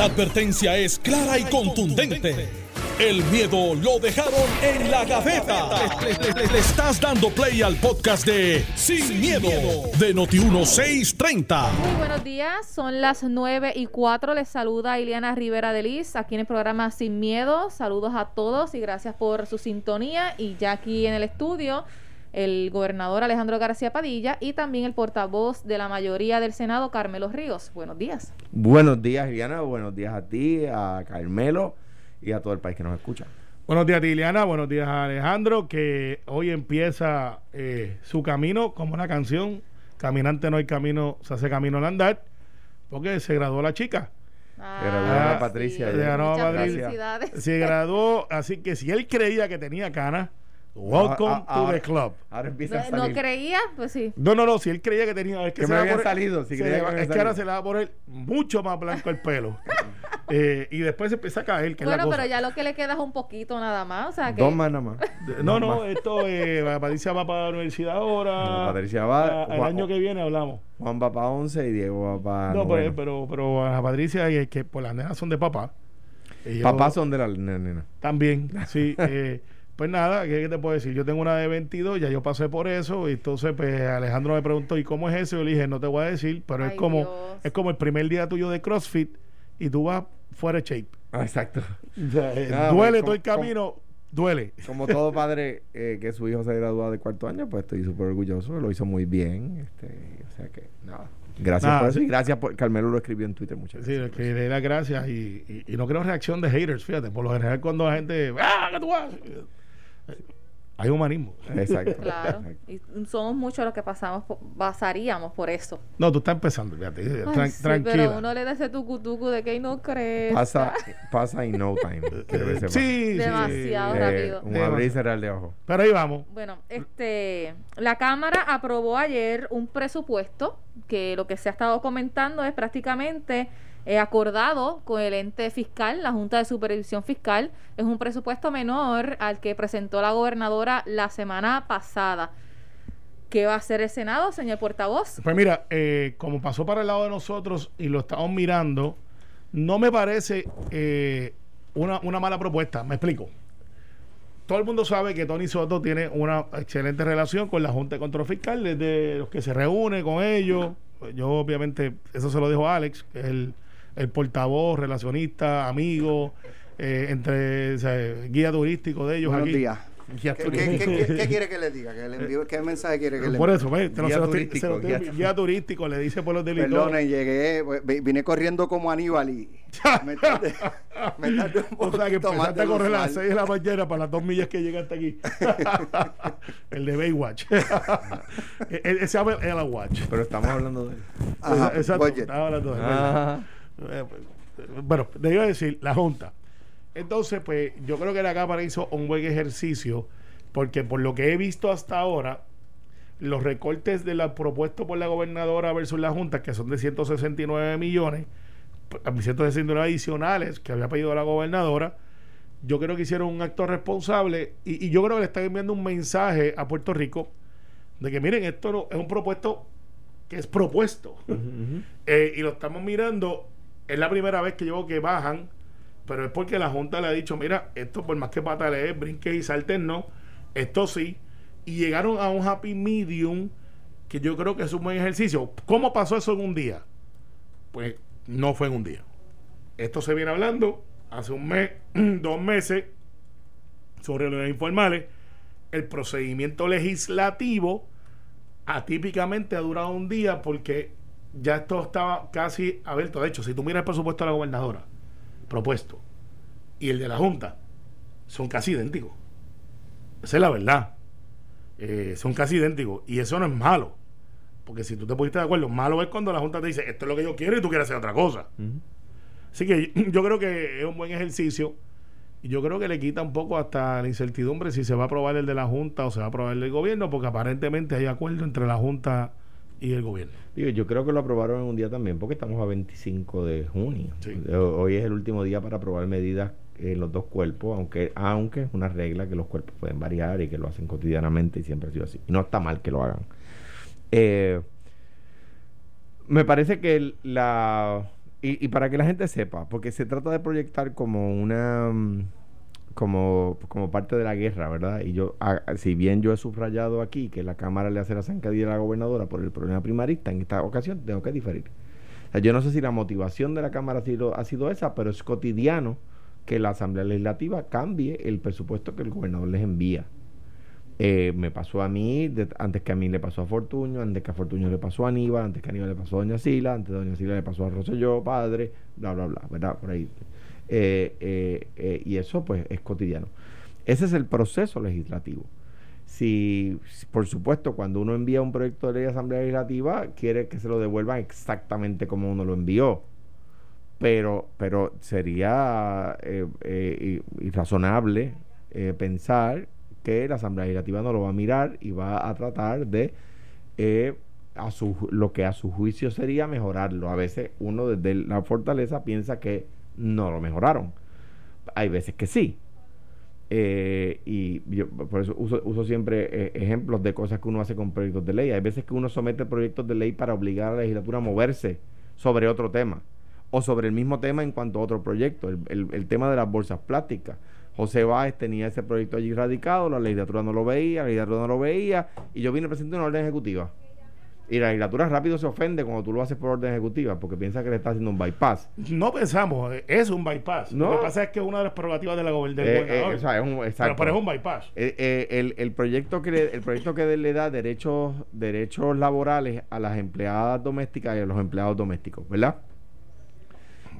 La advertencia es clara y contundente. El miedo lo dejaron en la gaveta. Le, le estás dando play al podcast de Sin, miedo, de Noti1630. Muy buenos días, son las 9 y 4. Les saluda Ileana Rivera de Liz aquí en el programa Sin Miedo. Saludos a todos y gracias por su sintonía. Y ya aquí en el estudio, el gobernador Alejandro García Padilla y también el portavoz de la mayoría del Senado, Carmelo Ríos. Buenos días. Buenos días, Ileana. Buenos días a ti, a Carmelo y a todo el país que nos escucha. Buenos días, Liliana. Buenos días, Alejandro, que hoy empieza eh, su camino como una canción. Caminante no hay camino, se hace camino al andar, porque se graduó la chica. se graduó la Patricia. Se graduó Patricia. Se graduó, así que si él creía que tenía canas, welcome Ah, ah, to the club. Ahora empieza a No, salir. no creía, pues sí. No, no, no, si él creía que tenía. Es que, Que se me le va habían a poner- salido, si creía que es que ahora se le va a poner mucho más blanco el pelo. Eh, y después se empieza a caer, que es la Bueno, cosa. pero ya lo que le queda es un poquito nada más. O sea que. Dos más nada más. No, no, más. esto, eh, Patricia va para la universidad ahora. No, Patricia va- Ah, El año que viene hablamos. Juan va para 11 y Diego va para. no, pero, pero, pero a la Patricia, y es que por las nenas son de papá. Ellos Papás son de la nena. También, sí. eh, pues nada, ¿qué, qué te puedo decir? Yo tengo una de 22, ya yo pasé por eso. Y entonces, pues Alejandro me preguntó, ¿y cómo es eso? Yo le dije, no te voy a decir, pero Ay, es como Dios. es como el primer día tuyo de CrossFit y tú vas fuera de shape. Ah, exacto. Eh, Ah, duele pues, todo el como- camino, duele. Como todo padre eh, que su hijo se gradúa de cuarto año, pues estoy súper orgulloso. Lo hizo muy bien. Este, o sea que, nada. Gracias Nada, por eso. sí. Y gracias por. Carmelo lo escribió en Twitter muchas Sí, veces. que le da gracias y, y- y no creo reacción de haters, fíjate. Por lo general, cuando la gente. ¡Ah, que tú haces! Hay humanismo. Exacto. Claro. Y somos muchos los que pasamos, por- pasaríamos por eso. No, tú estás empezando, fíjate. Ay, tran- sí, tranquila. pero uno le da ese tucu tucu de que "Ay, no crees. Pasa, pasa in no time. Eh, sí, sí. Demasiado. Eh, rápido. un abrir y cerrar de ojos. Pero ahí vamos. Bueno, este, la Cámara aprobó ayer un presupuesto que lo que se ha estado comentando es prácticamente eh, acordado con el ente fiscal, la Junta de Supervisión Fiscal. Es un presupuesto menor al que presentó la gobernadora la semana pasada. ¿Qué va a hacer el Senado, señor portavoz? Pues mira, eh, como pasó para el lado de nosotros y lo estamos mirando, no me parece eh, una, una mala propuesta. Me explico. Todo el mundo sabe que Tony Soto tiene una excelente relación con la Junta de Control Fiscal, desde los que se reúne con ellos. Yo, obviamente, eso se lo dejo a Alex, que es el, el portavoz, relacionista, amigo, eh, entre o sea, guía turístico de ellos Buenos aquí. días. ¿Qué, tú- qué- qué- qué- qué quiere que le diga? ¿Que le envíe- ¿Qué mensaje quiere que le Por envíe? eso, ve, te lo- Guía se lo estoy- turístico, lo guía- guía turístico, le dice por los delitos. Perdonen, llegué, vi- vine corriendo como Aníbal y me tardé, me tardé un O sea que poquito empezaste a correr a las usual. 6 de la mañana para las dos millas que llegaste aquí. el de Baywatch. E- e- Ese se llama el Watch. Pero estamos hablando de él. Ajá, Exacto. estaba hablando de él. Eh, Bueno, te iba a decir, la Junta. Entonces, pues, yo creo que la Cámara hizo un buen ejercicio, porque por lo que he visto hasta ahora, los recortes de la propuesto por la gobernadora versus la Junta, que son de 169 millones, a 169 adicionales que había pedido la gobernadora, yo creo que hicieron un acto responsable y, y yo creo que le están enviando un mensaje a Puerto Rico de que miren, esto no, es un propuesto que es propuesto. Eh, y lo estamos mirando, es la primera vez que yo veo que bajan, pero es porque la Junta le ha dicho, mira, esto por más que patalees, brinques y salten, no, esto sí. Y llegaron a un happy medium que yo creo que es un buen ejercicio. ¿Cómo pasó eso en un día? Pues no fue en un día. Esto se viene hablando hace un mes, dos meses, sobre los informales. El procedimiento legislativo atípicamente ha durado un día porque ya esto estaba casi abierto. De hecho, si tú miras el presupuesto de la gobernadora propuesto y el de la Junta, son casi idénticos. Esa es la verdad. Eh, son casi idénticos. Y eso no es malo. Porque si tú te pusiste de acuerdo, malo es cuando la Junta te dice, esto es lo que yo quiero y tú quieres hacer otra cosa. Así que yo creo que es un buen ejercicio. Y yo creo que le quita un poco hasta la incertidumbre si se va a aprobar el de la Junta o se va a aprobar el del gobierno, porque aparentemente hay acuerdo entre la Junta y el gobierno. Digo, yo creo que lo aprobaron en un día también, porque estamos a 25 de junio. Sí. Eh, Hoy es el último día para aprobar medidas en los dos cuerpos, aunque aunque es una regla que los cuerpos pueden variar y que lo hacen cotidianamente y siempre ha sido así. Y no está mal que lo hagan. Eh, me parece que el- la y, y para que la gente sepa, porque se trata de proyectar como una mm, como, como parte de la guerra, ¿verdad? Y yo, a- si bien yo he subrayado aquí que la Cámara le hace la zancadilla a la gobernadora por el problema primarista, en esta ocasión tengo que diferir. Yo no sé si la motivación de la Cámara ha sido, ha sido esa, pero es cotidiano que la Asamblea Legislativa cambie el presupuesto que el gobernador les envía. Eh, me pasó a mí, antes que a mí le pasó a Fortuño, antes que a Fortuño le pasó a Aníbal, antes que a Aníbal le pasó a Doña Sila, antes de Doña Sila le pasó a Rosselló, padre, bla, bla, bla, ¿verdad? Por ahí. Eh, eh, eh, y eso pues es cotidiano. Ese es el proceso legislativo. Si, por supuesto, cuando uno envía un proyecto de ley a Asamblea Legislativa, quiere que se lo devuelvan exactamente como uno lo envió. Pero, pero sería eh, irrazonable pensar que la Asamblea Legislativa no lo va a mirar y va a tratar de a su, lo que a su juicio sería mejorarlo. A veces uno desde la fortaleza piensa que no lo mejoraron. Hay veces que sí. Eh, y yo por eso uso, uso siempre eh, ejemplos de cosas que uno hace con proyectos de ley. Hay veces que uno somete proyectos de ley para obligar a la legislatura a moverse sobre otro tema o sobre el mismo tema en cuanto a otro proyecto. El, el- tema de las bolsas plásticas. José Báez tenía ese proyecto allí radicado, la legislatura no lo veía, la legislatura no lo veía, y yo vine a presentar una orden ejecutiva. Y la legislatura rápido se ofende cuando tú lo haces por orden ejecutiva, porque piensa que le está haciendo un bypass. No pensamos, es un bypass. No. Lo que pasa es que es una de las prerrogativas de la del Eh, eh, gobernador. o sea, es un- pero, exacto. pero es un bypass. Eh, el, el proyecto que le, el proyecto que le da derechos derechos laborales a las empleadas domésticas y a los empleados domésticos, ¿verdad?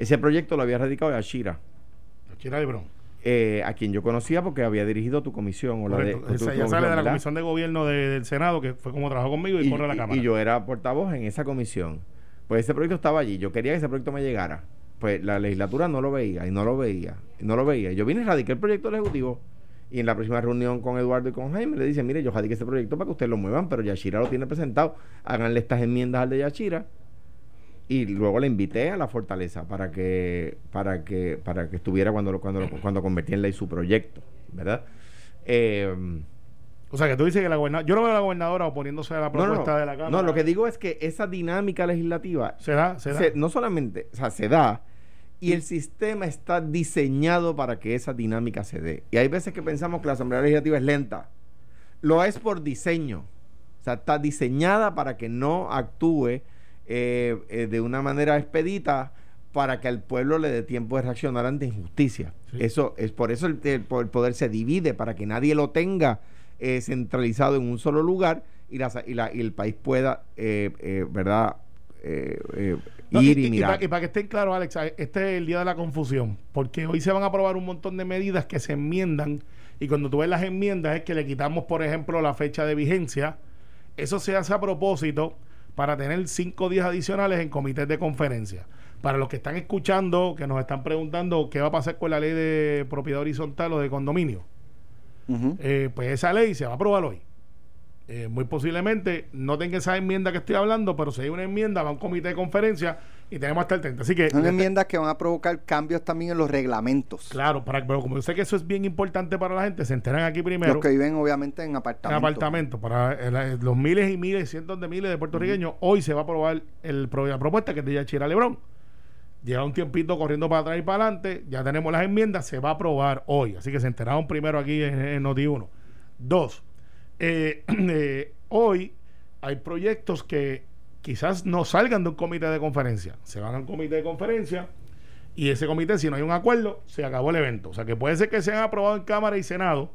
Ese proyecto lo había radicado Yashira, Chira Lebrón. Eh, a quien yo conocía porque había dirigido tu comisión o la de Correcto. tu- ya comisión, sale de la comisión de gobierno de- del Senado, que fue como trabajó conmigo y, corre a la Cámara. y yo era portavoz en esa comisión. Pues ese proyecto estaba allí. Yo quería que ese proyecto me llegara. Pues la legislatura no lo veía y no lo veía y no lo veía. Yo vine y radiqué el proyecto del Ejecutivo. Y en la próxima reunión con Eduardo y con Jaime le dice, mire, yo radiqué ese proyecto para que ustedes lo muevan, pero Yashira lo tiene presentado. Háganle estas enmiendas al de Yashira. Y luego le invité a la fortaleza para que, para que, para que estuviera cuando lo, cuando lo- cuando convertía en ley su proyecto, ¿verdad? Eh, O sea, que tú dices que la gobernadora... Yo no veo a la gobernadora oponiéndose a la no, propuesta no. de la Cámara. No, lo que digo es que esa dinámica legislativa Se da, se da. se- no solamente, o sea, se da y el sistema está diseñado para que esa dinámica se dé. Y hay veces que pensamos que la Asamblea Legislativa es lenta. Lo es por diseño. O sea, está diseñada para que no actúe eh, eh, de una manera expedita para que al pueblo le dé tiempo de reaccionar ante injusticia. Sí. Eso es por eso el, el po- el poder se divide para que nadie lo tenga eh, centralizado en un solo lugar y, la, y, la- y el país pueda, eh, eh, ¿verdad? No, ir y, y, mirar. para, y para que estén claros, Alex, este es el día de la confusión, porque hoy se van a aprobar un montón de medidas que se enmiendan y cuando tú ves las enmiendas es que le quitamos, por ejemplo, la fecha de vigencia. Eso se hace a propósito para tener cinco días adicionales en comités de conferencia. Para los que están escuchando, que nos están preguntando qué va a pasar con la ley de propiedad horizontal o de condominio, eh, pues esa ley se va a aprobar hoy. Eh, muy posiblemente no tenga esa enmienda que estoy hablando, pero si hay una enmienda, va a un comité de conferencia y tenemos hasta el 30. Así que, Son enmiendas que van a provocar cambios también en los reglamentos. claro, para, pero como yo sé que eso es bien importante para la gente, se enteran aquí primero Los que viven obviamente en en apartamentos. apartamentos. Para el- el- los miles y miles, cientos de miles de puertorriqueños, hoy se va a aprobar el, la propuesta que es de Yachira Lebrón. Lleva un tiempito corriendo para atrás y para adelante, ya tenemos las enmiendas, se va a aprobar hoy. Así que se enteraron primero aquí en, en Noti1. Dos, eh, eh, hoy hay proyectos que quizás no salgan de un comité de conferencia. Se van a un comité de conferencia y ese comité, si no hay un acuerdo, se acabó el evento. O sea que puede ser que sean aprobados en Cámara y Senado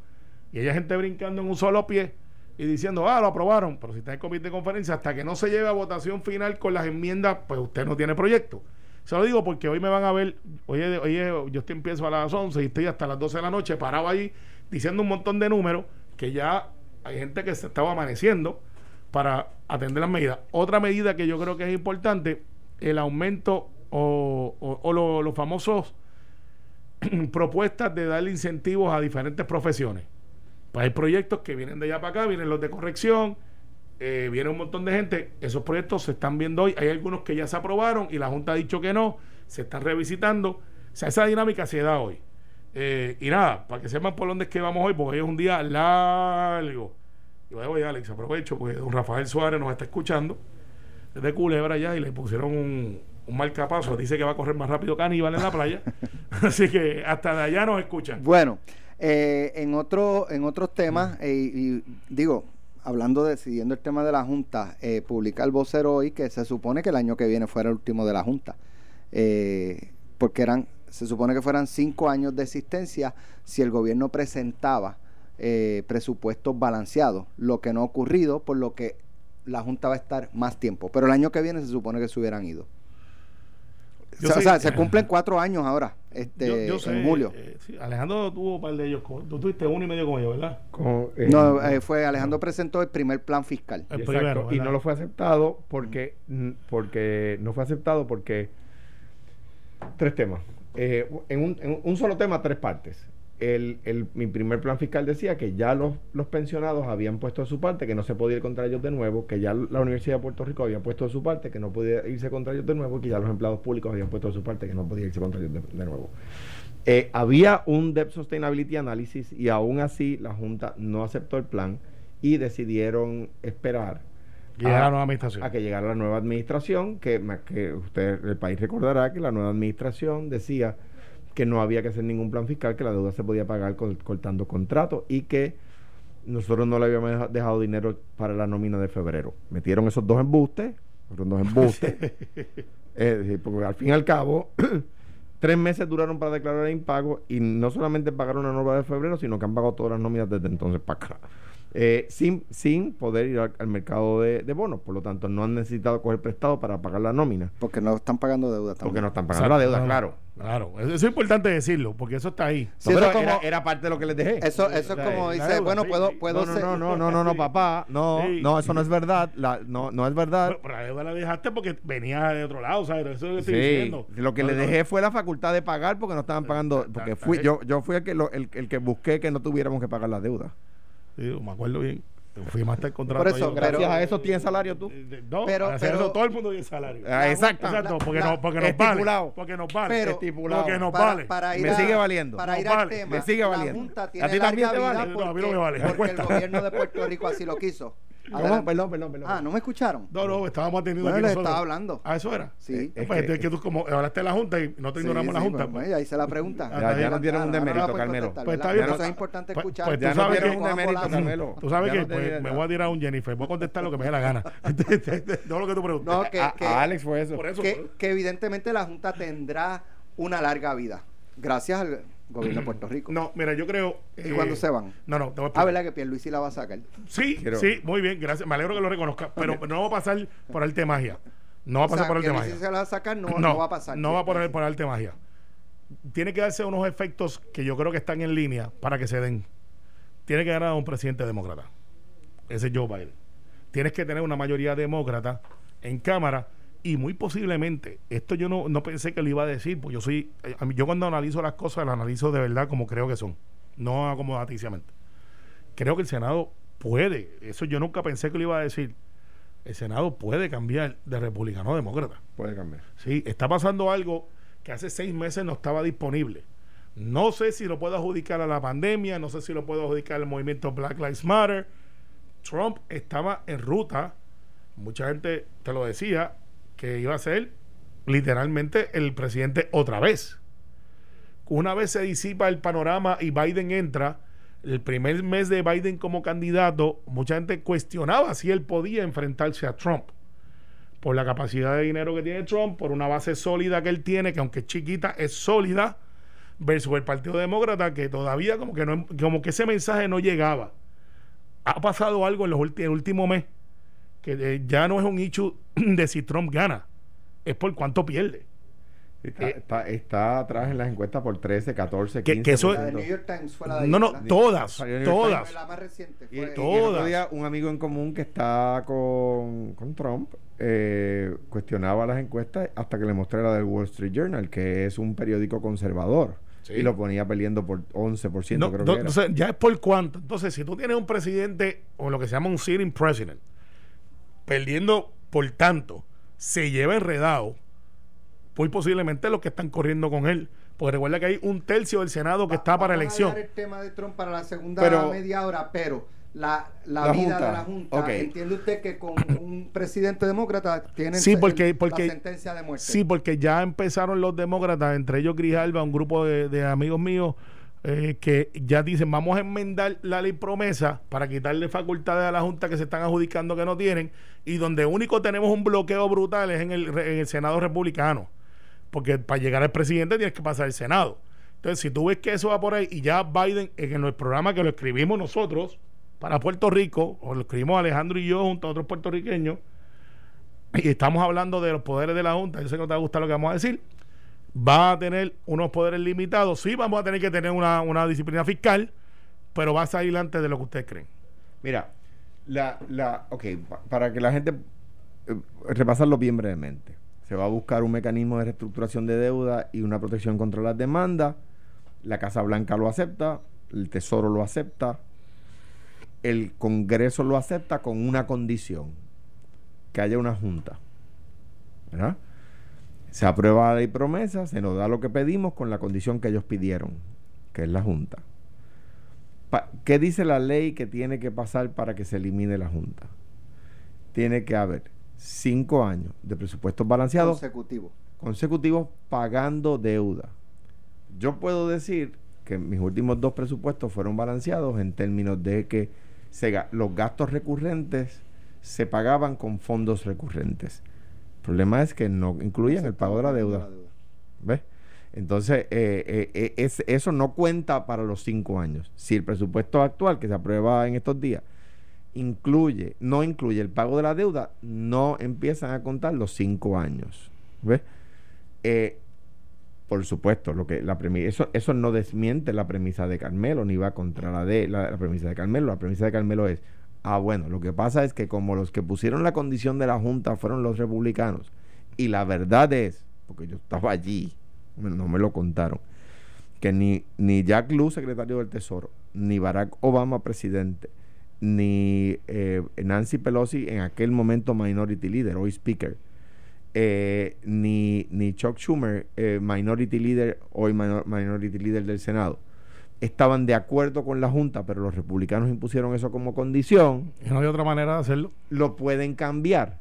y haya gente brincando en un solo pie y diciendo, ah, lo aprobaron, pero si está en comité de conferencia, hasta que no se lleve a votación final con las enmiendas, pues usted no tiene proyecto. Se lo digo porque hoy me van a ver, oye, oye, yo estoy empiezo a las 11 y estoy hasta las 12 de la noche parado ahí diciendo un montón de números que ya hay gente que se estaba amaneciendo para atender las medidas. Otra medida que yo creo que es importante, el aumento o, o- o lo- los famosos propuestas de darle incentivos a diferentes profesiones. Pues hay proyectos que vienen de allá para acá, vienen los de corrección, eh, viene un montón de gente. Esos proyectos se están viendo hoy. Hay algunos que ya se aprobaron y la Junta ha dicho que no, se están revisitando. O sea, esa dinámica se da hoy. Eh, y nada, para que sepan por dónde es que vamos hoy, porque hoy es un día largo. Y vaya, oye, Alex, aprovecho, porque don Rafael Suárez nos está escuchando desde Culebra ya y le pusieron un, un marcapaso dice que va a correr más rápido que Aníbal en la playa. Así que hasta de allá nos escuchan. Bueno, eh, en, otro, en otros temas, eh, y digo, hablando de, siguiendo el tema de la Junta, eh, publica el vocero hoy que se supone que el año que viene fuera el último de la Junta. Porque eran, se supone que fueran cinco años de existencia si el gobierno presentaba eh, presupuestos balanceados, lo que no ha ocurrido, por lo que la Junta va a estar más tiempo. Pero el año que viene se supone que se hubieran ido. O sea, sé- o sea, se cumplen cuatro años ahora, este, Yo- yo sé, en julio. eh, sí, Alejandro tuvo un par de ellos. Tú tuviste uno y medio con ellos, ¿verdad? Con- eh, no, eh, fue Alejandro presentó el primer plan fiscal. El Exacto, primero, y no lo fue aceptado porque, porque no fue aceptado porque tres temas. Eh, en, un, en un solo tema, tres partes. El, el- mi primer plan fiscal decía que ya los, los pensionados habían puesto de su parte, que no se podía ir contra ellos de nuevo, que ya la Universidad de Puerto Rico había puesto de su parte, que no podía irse contra ellos de nuevo, que ya los empleados públicos habían puesto de su parte, que no podía irse contra ellos de, de nuevo. Eh, había un Debt Sustainability Analysis y aún así la Junta no aceptó el plan y decidieron esperar llegara la a- nueva administración. a que llegara la nueva administración, que, que usted, el país recordará que la nueva administración decía que no había que hacer ningún plan fiscal, que la deuda se podía pagar cortando contratos y que nosotros no le habíamos deja- dejado dinero para la nómina de febrero. Metieron esos dos embustes, fueron dos embustes, eh, porque al fin y al cabo, tres meses duraron para declarar el impago y no solamente pagaron la nómina de febrero, sino que han pagado todas las nóminas desde entonces para acá. Eh, sin, sin poder ir al, al mercado de, de bonos, por lo tanto no han necesitado coger prestado para pagar la nómina, Porque no están pagando deuda también. porque no están pagando la deuda, no, claro. Claro, eso eso es importante decirlo, porque eso está ahí. Sí, No, eso pero es era, como- era parte de lo que les dejé. Eso, eso es como dice, deuda, bueno, sí, puedo, sí. puedo no, ser... no, no, no, no, no, Sí. papá, no, Sí. no, eso no es verdad, la, no, no es verdad. Pero, pero la deuda la dejaste porque venía de otro lado, ¿sabes? Eso es lo que estoy Sí, diciendo. lo que No, le no, dejé fue la facultad de pagar porque no estaban pagando, porque fui yo, yo fui el que lo- el, el que busqué que no tuviéramos que pagar la deuda. Sí, me acuerdo bien. Firmaste el contrato. Por eso, pero- Gracias a eso tienes salario tú. Eh, No, Pero- eso todo el mundo tiene salario. Ah, exacto. Exacto, porque, la- no, porque nos vale. Porque nos vale. Pero- estipulado. porque nos para, vale. para ir Me a- sigue valiendo. Para ir al vale. tema, Me sigue la valiendo. Junta ¿A tiene ti también te vida vale? No, a mí no porque, me vale, me porque el gobierno de Puerto Rico así lo quiso. ¿Cómo? Adelante. Perdón, perdón, perdón. Ah, ¿no me escucharon? No, no, estábamos atendiendo Bueno, aquí les estaba hablando. Ah, eso era. Sí. Es Pues, que- es que tú como hablaste de la Junta y no te Sí, ignoramos la sí, Junta. pues, pues. pues, ahí se la pregunta. Ya- ya no tienen un Ahora demérito, la Carmelo. Pues está bien, Eso es importante pues- escuchar. pues tú Ya no sabes que- un demérito. Carmelo. Tú sabes Ya que no pues, me voy a tirar un Jennifer. Voy a contestar lo que me dé la gana. Todo lo que tú preguntas. No, que, a, que- a Alex fue eso. Que evidentemente la Junta tendrá una larga vida. Gracias al gobierno de Puerto Rico. No, mira, yo creo. ¿Y eh, cuándo se van? No, no, te voy a Ah. ¿verdad que Pierluisi la va a sacar? Sí, Quiero- sí, muy bien, gracias. Me alegro que lo reconozca. Pero no va a pasar por arte de magia. No va a O pasar sea, por arte magia. se la va a sacar, no, no va a pasar. No va a poner por arte magia. Tiene que darse unos efectos que yo creo que están en línea para que se den. Tiene que ganar un presidente demócrata. Ese es Joe Biden. Tienes que tener una mayoría demócrata en Cámara y muy posiblemente, esto yo no, no pensé que lo iba a decir, pues yo soy, eh, a mí- yo cuando analizo las cosas las analizo de verdad como creo que son, no acomodaticiamente. Creo que el Senado puede, eso yo nunca pensé que lo iba a decir, el Senado puede cambiar de republicano a demócrata. Puede cambiar. Sí, está pasando algo que hace seis meses no estaba disponible. No sé si lo puedo adjudicar a la pandemia, no sé si lo puedo adjudicar al movimiento Black Lives Matter. Trump estaba en ruta, mucha gente te lo decía, que iba a ser literalmente el presidente otra vez. Una vez se disipa el panorama y Biden entra, el primer mes de Biden como candidato, mucha gente cuestionaba si él podía enfrentarse a Trump por la capacidad de dinero que tiene Trump, por una base sólida que él tiene, que aunque es chiquita, es sólida, versus el Partido Demócrata, que todavía como que no, como que ese mensaje no llegaba. Ha pasado algo en los ulti- el último mes, que eh, ya no es un issue de si Trump gana, es por cuánto pierde. Está, Eh, está, está atrás en las encuestas por 13, 14, Que- 15. que eso- La de New York Times fue la de No, no, todas, todas. La más reciente. Y, fue- y el Todas. otro día un amigo en común que está con, con Trump eh, cuestionaba las encuestas hasta que le mostré la del Wall Street Journal, que es un periódico conservador. Sí. Y lo ponía peleando por 11%, No, creo no, que era. entonces, ya es por cuánto. Entonces, si tú tienes un presidente o lo que se llama un sitting president, perdiendo por tanto, se lleva enredado, muy posiblemente los que están corriendo con él. Porque recuerda que hay un tercio del Senado que está para Vamos a elección. dejar el tema de Trump para la segunda Pero- media hora, pero la, la, La vida Junta. de la Junta. Ok. ¿Entiende usted que con un presidente demócrata tienen Sí, el- porque- el- porque- la sentencia de muerte? Sí, porque ya empezaron los demócratas, entre ellos Grijalva, un grupo de, de amigos míos, eh, que ya dicen, vamos a enmendar la ley promesa para quitarle facultades a la Junta que se están adjudicando que no tienen, y donde único tenemos un bloqueo brutal es en el, en el Senado republicano, porque para llegar al presidente tienes que pasar el Senado. Entonces, si tú ves que eso va por ahí, y ya Biden, en el programa que lo escribimos nosotros para Puerto Rico, o lo escribimos Alejandro y yo junto a otros puertorriqueños, y estamos hablando de los poderes de la Junta, yo sé que no te va a gustar lo que vamos a decir, va a tener unos poderes limitados, sí vamos a tener que tener una, una disciplina fiscal, pero va a salir antes de lo que ustedes creen. Mira, la, la, ok, pa- para que la gente eh, repasarlo bien brevemente. Se va a buscar un mecanismo de reestructuración de deuda y una protección contra las demandas. La Casa Blanca lo acepta, el Tesoro lo acepta, el Congreso lo acepta con una condición, que haya una junta. ¿Verdad? Se aprueba la ley promesa, se nos da lo que pedimos con la condición que ellos pidieron, que es la junta. Pa- ¿Qué dice la ley que tiene que pasar para que se elimine la Junta? Tiene que haber cinco años de presupuestos balanceados consecutivo. consecutivos pagando deuda. Yo puedo decir que mis últimos dos presupuestos fueron balanceados en términos de que se los gastos recurrentes se pagaban con fondos recurrentes. El problema es que no incluían el pago de la deuda. ¿Ves? Entonces, eh, eh, eh, es- eso no cuenta para los cinco años. Si el presupuesto actual que se aprueba en estos días incluye, no incluye el pago de la deuda, no empiezan a contar los cinco años. ¿Ves? Eh, por supuesto, lo que la premi- eso, eso no desmiente la premisa de Carmelo, ni va contra la de la, la premisa de Carmelo. La premisa de Carmelo es, ah, bueno, lo que pasa es que como los que pusieron la condición de la Junta fueron los republicanos, y la verdad es, porque yo estaba allí, no me lo contaron, que ni, ni Jack Lew, secretario del Tesoro, ni Barack Obama, presidente, ni eh, Nancy Pelosi, en aquel momento minority leader, hoy speaker, eh, ni, ni Chuck Schumer, eh, minority leader, hoy minor- minority leader del Senado, estaban de acuerdo con la Junta, pero los republicanos impusieron eso como condición, Y no hay otra manera de hacerlo. lo pueden cambiar.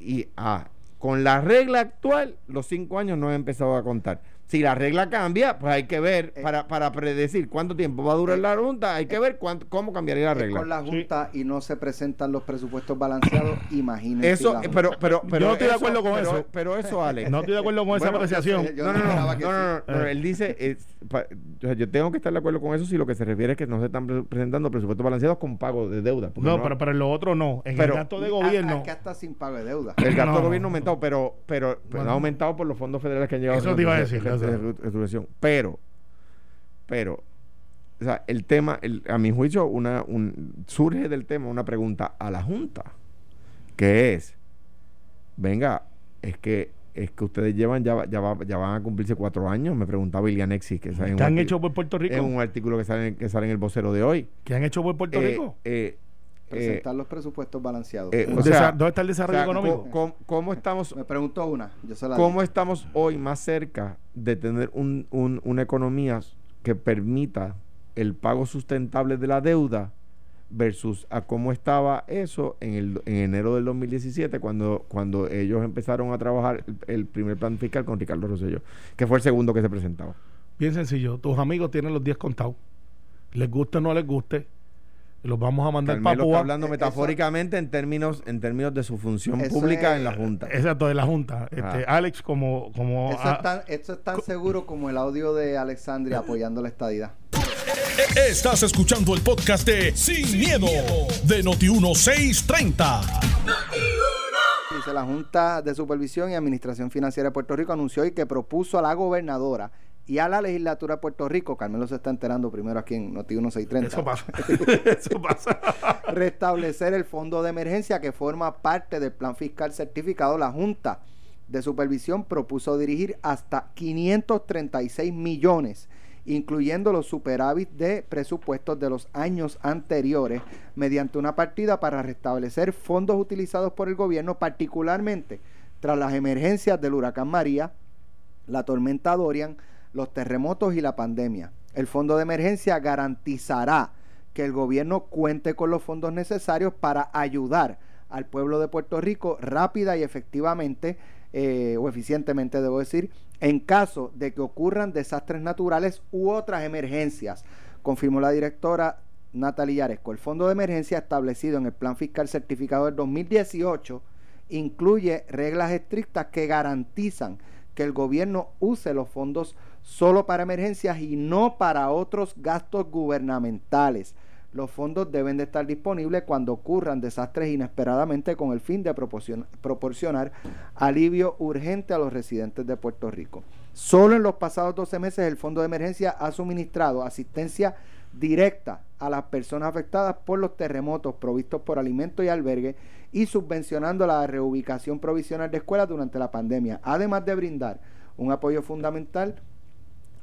Y ah, con la regla actual, los cinco años no he empezado a contar. Si la regla cambia, pues hay que ver, Eh, para, para predecir cuánto tiempo va a durar eh, la junta, hay que ver cuánto, cómo cambiaría la Es regla. con la Junta y no se presentan los presupuestos balanceados, imagínense. Eso, eh, pero, pero, pero no estoy de acuerdo con pero- eso. Pero eso, Alex. No estoy de acuerdo con esa apreciación. yo- yo no, no, no, no, no, sí. no, no, Eh. Él dice, es, pa- o sea, yo tengo que estar de acuerdo con eso si lo que se refiere es que no se están pre- presentando presupuestos balanceados con pago de deuda. No, pero para lo otro no. En Pero- el gasto de gobierno. ah, que hasta sin pago de deuda. El gasto no, gobierno ha no. aumentado, pero, pero, pero Bueno. ha aumentado por los fondos federales que han llegado. Eso te iba a decir, re- eso. re- resolución. Pero, pero, o sea, el tema, el- a mi juicio, una, un, surge del tema una pregunta a la Junta, que es, venga, es que es que ustedes llevan, ya, ya, va- ya van a cumplirse cuatro años, me preguntaba Ilianexis, que ¿Qué han hecho por Puerto Rico? en un artículo que sale, que sale en el vocero de hoy. ¿Qué han hecho por Puerto Eh, Rico? eh, eh, Presentar los presupuestos balanceados. eh, o sea, ¿Dónde está el o desarrollo sea, económico? co- co- ¿Cómo estamos me preguntó una, yo se la ¿Cómo di. estamos hoy más cerca de tener un- un- una economía que permita el pago sustentable de la deuda versus a cómo estaba eso en, el, en enero del 2017 cuando, cuando ellos empezaron a trabajar el, el primer plan fiscal con Ricardo Rosselló, que fue el segundo que se presentaba? Bien sencillo. Tus amigos tienen los 10 contados. Les guste o no les guste. Los vamos a mandar para Papúa. hablando Eh, metafóricamente en términos en términos de su función Eso pública es- en la Junta. Exacto, de la Junta. Este, Ah. Alex, como. como Eso, ah, es tan, eso es tan seguro como el audio de Alexandria apoyando la estadidad. Estás escuchando el podcast de Sin, miedo, de Noti1630. Dice la Junta de Supervisión y Administración Financiera de Puerto Rico anunció hoy que propuso a la gobernadora y a la legislatura de Puerto Rico, Carmelo se está enterando primero aquí en Noti 1630. Eso pasa. eso pasa. restablecer el fondo de emergencia que forma parte del plan fiscal certificado. La Junta de Supervisión propuso dirigir hasta 536 millones, incluyendo los superávit de presupuestos de los años anteriores, mediante una partida para restablecer fondos utilizados por el gobierno, particularmente tras las emergencias del huracán María, la tormenta Dorian, los terremotos y la pandemia. El fondo de emergencia garantizará que el gobierno cuente con los fondos necesarios para ayudar al pueblo de Puerto Rico rápida y efectivamente, eh, o eficientemente debo decir, en caso de que ocurran desastres naturales u otras emergencias, confirmó la directora Natalia Yaresco. El fondo de emergencia establecido en el Plan Fiscal Certificado del 2018 incluye reglas estrictas que garantizan que el gobierno use los fondos solo para emergencias y no para otros gastos gubernamentales. Los fondos deben de estar disponibles cuando ocurran desastres inesperadamente con el fin de proporcionar alivio urgente a los residentes de Puerto Rico. Solo en los pasados 12 meses el Fondo de Emergencia ha suministrado asistencia directa a las personas afectadas por los terremotos provistos por alimentos y albergue y subvencionando la reubicación provisional de escuelas durante la pandemia, además de brindar un apoyo fundamental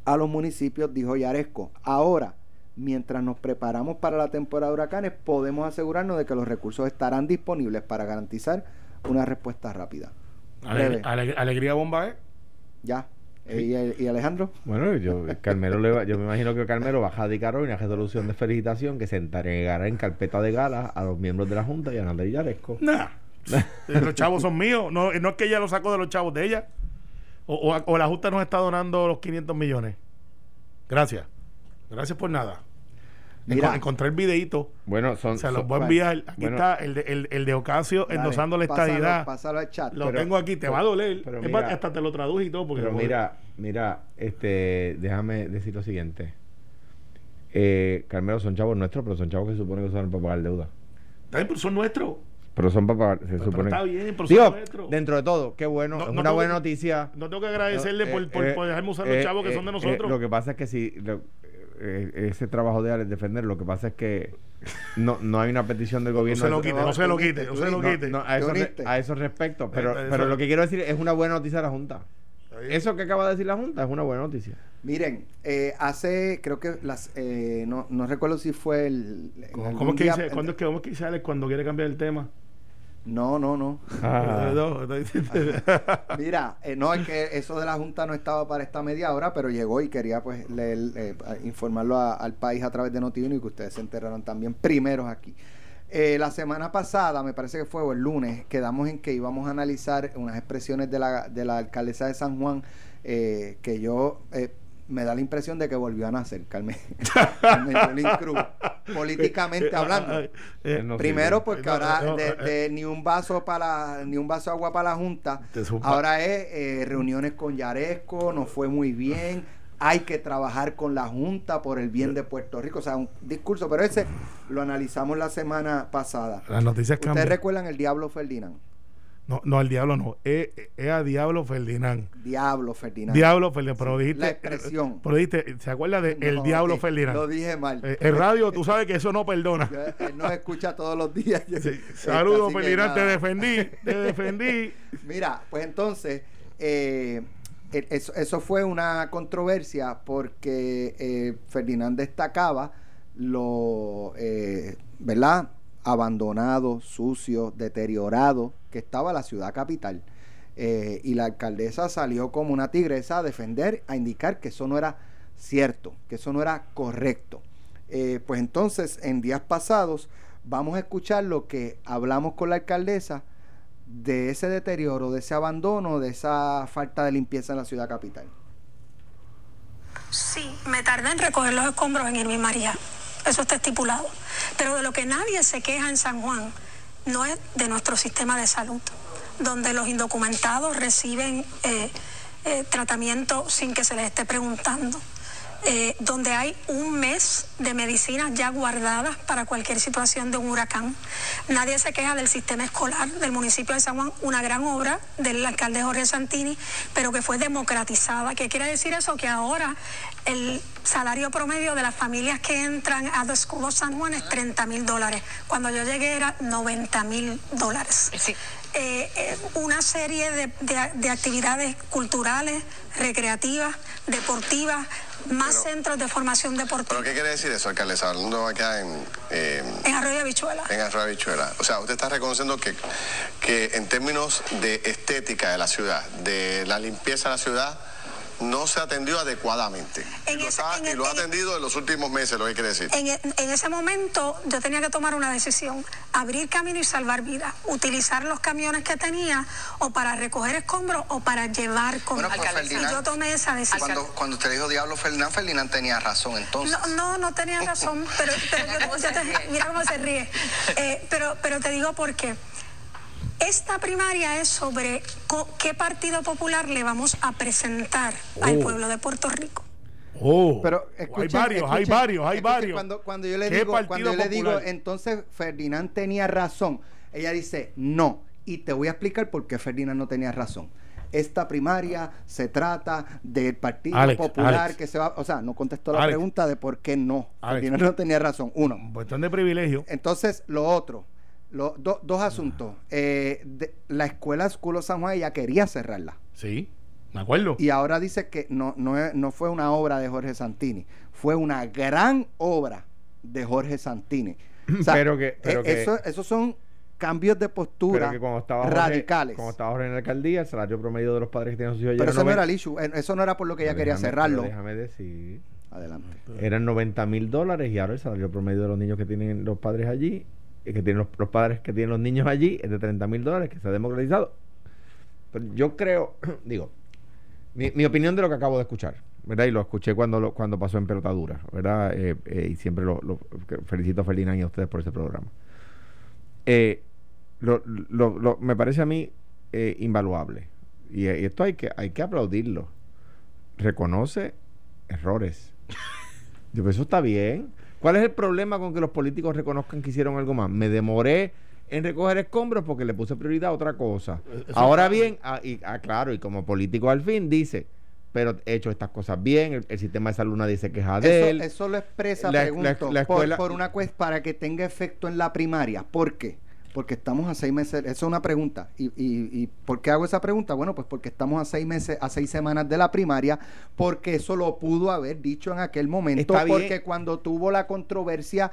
a los municipios, dijo Yaresco. Ahora, mientras nos preparamos para la temporada de huracanes, podemos asegurarnos de que los recursos estarán disponibles para garantizar una respuesta rápida. alegría bomba, ¿eh? Ya. ¿Y, Alejandro? Bueno, yo, Carmelo le yo me imagino que Carmelo va a dedicar hoy una resolución de felicitación que se entregará en carpeta de gala a los miembros de la Junta y a Nadia Yaresco. Nah. los chavos son míos. No, no es que ella lo sacó de los chavos de ella. O, o, la Junta nos está donando los 500 millones. Gracias. Gracias por nada. Mira, encontré el videito. Bueno, son. Se los voy a enviar. Aquí está el de, el, el de Ocasio endosando la estadidad. Pásalo al chat. Lo tengo aquí, te va a doler. Pero hasta te lo traduje y todo. Porque pero mira, mira, este, déjame decir lo siguiente. Eh, Carmelo, son chavos nuestros, pero son chavos que se supone que son para pagar deuda. También, pero son nuestros. Pero son para pagar, se supone. está bien, pero Digo, dentro de todo, qué bueno, es una buena noticia. No tengo que agradecerle por, por, eh, dejarme usar los eh, chavos que son de nosotros. lo que pasa es que si eh, ese trabajo de Alex defender. Lo que pasa es que no, no hay una petición del gobierno. No se lo quite, no se lo quite, no se lo quite. a, eso, a eso respecto. Pero, pero lo que quiero decir es una buena noticia de la Junta. Eso que acaba de decir la Junta es una buena noticia. Miren, eh, hace, creo que las, eh, no, no recuerdo si fue el. ¿Cómo, es que dice, ¿cuándo es que, ¿Cómo es que dice Alex cuando quiere cambiar el tema? No, no, no. Ah. Mira, eh, no, es que eso de la Junta no estaba para esta media hora, pero llegó y quería pues leer, eh, informarlo al país a través de Notivino y que ustedes se enteraron también primeros aquí. Eh, la semana pasada, me parece que fue o el lunes, quedamos en que íbamos a analizar unas expresiones de la, de la alcaldesa de San Juan que yo me da la impresión de que volvió a nacer Carmen, Carmen Cruz, políticamente eh, hablando. Eh, eh, Primero porque ahora de, ni un vaso para ni un vaso de agua para la junta, ahora es reuniones con Yaresco, nos fue muy bien, hay que trabajar con la junta por el bien de Puerto Rico, o sea, un discurso, pero ese lo analizamos la semana pasada. Las noticias ¿Ustedes recuerdan el Diablo Ferdinand? No, no, el diablo no. Es, a Diablo Ferdinand. Diablo Ferdinand. Diablo Ferdinand. Pero dijiste. La expresión. Pero dijiste, ¿se acuerda de El Diablo Ferdinand? Lo dije mal. Eh, el radio, tú sabes que eso no perdona. él nos escucha todos los días. Saludos, Ferdinand. Te defendí. Te defendí. Mira, pues entonces. Eh, eso, eso, fue una controversia porque eh, Ferdinand destacaba lo, ¿verdad? Abandonado, sucio, deteriorado que estaba la ciudad capital. Eh, y la alcaldesa salió como una tigresa a defender, a indicar que eso no era cierto, que eso no era correcto. Eh, pues entonces, en días pasados, vamos a escuchar lo que hablamos con la alcaldesa de ese deterioro, de ese abandono, de esa falta de limpieza en la ciudad capital. Sí, me tardé en recoger los escombros en Irving María. Eso está estipulado. Pero de lo que nadie se queja en San Juan no es de nuestro sistema de salud, donde los indocumentados reciben eh, eh, tratamiento sin que se les esté preguntando. Eh, donde hay un mes de medicinas ya guardadas para cualquier situación de un huracán. Nadie se queja del sistema escolar del municipio de San Juan, una gran obra del alcalde Jorge Santini, pero que fue democratizada. ¿Qué quiere decir eso? Que ahora el salario promedio de las familias que entran a The School of San Juan es 30 mil dólares. Cuando yo llegué era 90 mil dólares. Eh, eh, una serie de, actividades culturales, recreativas, deportivas, más centros de formación deportiva. ¿Pero qué quiere decir eso, alcaldesa? Hablando acá en... Eh, en Arroyo Bichuela. En Arroyo Bichuela. O sea, usted está reconociendo que, que en términos de estética de la ciudad, de la limpieza de la ciudad, no se atendió adecuadamente. En y lo, ese- está- en y el- lo ha en- atendido en los últimos meses, lo que quiere decir. En, e- en ese momento yo tenía que tomar una decisión, abrir camino y salvar vidas, utilizar los camiones que tenía o para recoger escombros o para llevar con Bueno, pues, y Ferdinand, yo tomé esa decisión. Cuando, cuando usted dijo Diablo Ferdinand, Ferdinand tenía razón entonces. No, no, no tenía razón, pero, pero yo- yo te- mira cómo se ríe. Eh, pero, pero te digo por qué. Esta primaria es sobre qué Partido Popular le vamos a presentar al Oh. pueblo de Puerto Rico. Oh, Pero hay escuchen, varios, hay varios, hay varios. Cuando, cuando yo le ¿Qué digo, cuando yo le digo, entonces Ferdinand tenía razón. Ella dice, no. Y te voy a explicar por qué Ferdinand no tenía razón. Esta primaria se trata del Partido Alex, Popular Alex. que se va. O sea, no contestó la Alex. pregunta de por qué no. Alex. Ferdinand no tenía razón. Uno. Cuestión de privilegio. Entonces, lo otro, lo- do- dos asuntos. Eh, de- la escuela of San Juan ella quería cerrarla. Sí, me acuerdo. Y ahora dice que no, no, no fue una obra de Jorge Santini, fue una gran obra de Jorge Santini. O sea, Pero que- pero eh, que- eso, esos son cambios de postura Pero cuando estaba Jorge- radicales. cuando estaba Jorge en la alcaldía, el salario promedio de los padres que tenían sus hijos pero eso no era 90 el issue, eso no era por lo que ella Pero quería cerrarlo. pero Déjame decir. Adelante. Eran 90 mil dólares y ahora el salario promedio de los niños que tienen los padres allí, que tienen los, los padres que tienen los niños allí, es de 30 mil dólares, que se ha democratizado. Pero yo creo, digo, mi, mi opinión de lo que acabo de escuchar, ¿verdad? Y lo escuché cuando lo- cuando pasó en Pelotadura, ¿verdad? Eh, eh, y siempre lo, felicito a Ferdinand y a ustedes por ese programa. Eh, lo, me parece a mí invaluable. Y, y esto hay que, hay que aplaudirlo. Reconoce errores. Yo eso está bien. ¿Cuál es el problema con que los políticos reconozcan que hicieron algo más? Me demoré en recoger escombros porque le puse prioridad a otra cosa. Eso Ahora bien, ah, y, ah, claro, y como político al fin dice, pero he hecho estas cosas bien, el, el sistema de salud nadie se queja de Eso, él. eso lo expresa, La- pregunto, la- escuela- por, una cuest para que tenga efecto en la primaria. ¿Por qué? Porque estamos a seis meses, eso es una pregunta. ¿Y, y, y por qué hago esa pregunta? Bueno, pues porque estamos a seis meses, a seis semanas de la primaria, porque eso lo pudo haber dicho en aquel momento, Está bien. porque cuando tuvo la controversia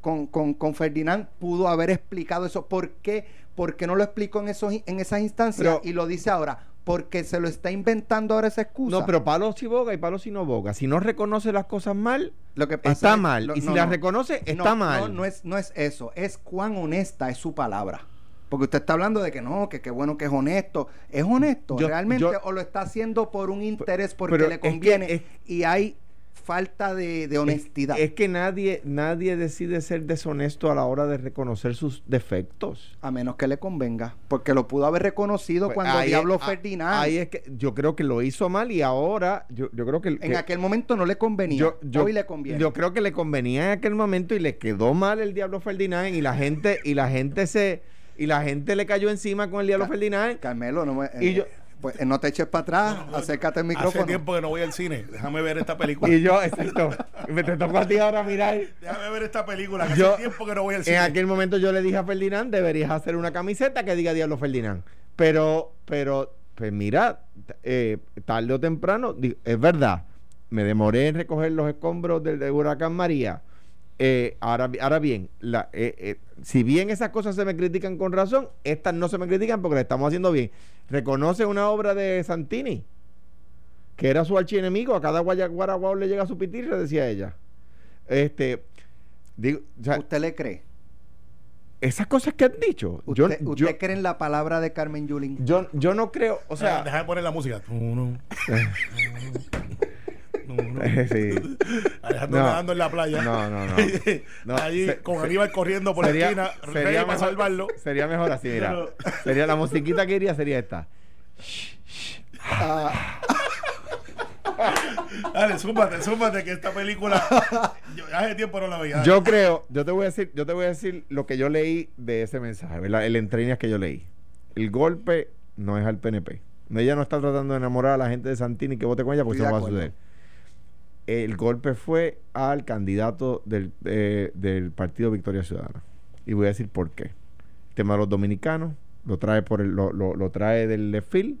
con, con, con Ferdinand, pudo haber explicado eso. ¿Por qué? Porque no lo explicó en, esos, en esas instancias Pero- y lo dice ahora. Porque se lo está inventando ahora esa excusa. No, pero palo si boga y palo si no boga. Si no reconoce las cosas mal, Lo que pasa está es- mal. lo- y si no, las no. reconoce, está No, mal. No, no es, no es eso. Es cuán honesta es su palabra. Porque usted está hablando de que no, que qué bueno que es honesto. ¿Es honesto Yo- realmente yo- o lo está haciendo por un interés porque le es que- conviene? es- y hay falta de, de honestidad. Es, es que nadie, nadie decide ser deshonesto a la hora de reconocer sus defectos. a menos que le convenga. Porque lo pudo haber reconocido Pues cuando Diablo ah, Ferdinand. Ahí es que yo creo que lo hizo mal y ahora yo, yo creo que, en que- aquel momento no le convenía. yo, yo- Hoy le conviene. yo creo que le convenía en aquel momento y le quedó mal el Diablo Ferdinand y la gente y la gente se y la gente le cayó encima con el Diablo Ferdinand. Carmelo, no, me- Y eh, yo- pues, eh, no te eches para atrás. acércate al micrófono. Hace tiempo que no voy al cine. Déjame ver esta película. Y yo, exacto, me te tocó a ti ahora mirar. Déjame ver esta película. Que Yo- hace tiempo que no voy al cine. En aquel momento yo le dije a Ferdinand, deberías hacer una camiseta que diga Diablo Ferdinand. Pero, pero, pues mira, eh, tarde o temprano, es verdad, me demoré en recoger los escombros del, del huracán María. Eh, ahora, ahora bien, la, eh, eh, si bien esas cosas se me critican con razón, estas no se me critican porque las estamos haciendo bien. Reconoce una obra de Santini, que era su archienemigo, a cada guaraguao le llega su pitirre, decía ella. Este, digo, o sea, ¿Usted le cree? esas cosas que han dicho, yo, ¿Usted, yo, cree en la palabra de Carmen Yulín? yo, yo no creo, o sea, déjame poner la música. Sí. Alejandro No. nadando en la playa. No, no, no. No, Allí se- con se- Aníbal corriendo por la esquina. para mejor, salvarlo. sería mejor así, mira. No. Sería la musiquita que iría sería esta. Ah, Dale, súmate, súmate que esta película. Yo hace tiempo no la veía. Yo creo, yo te voy a decir, yo te voy a decir lo que yo leí de ese mensaje, ¿verdad? El entreñas que yo leí. El golpe no es al PNP. Ella no está tratando de enamorar a la gente de Santini que vote con ella porque Estoy eso no va a acuerdo. suceder. El golpe fue al candidato del, eh, del Partido Victoria Ciudadana. Y voy a decir por qué. El tema de los dominicanos, lo trae por el, lo, lo- trae del Lefil.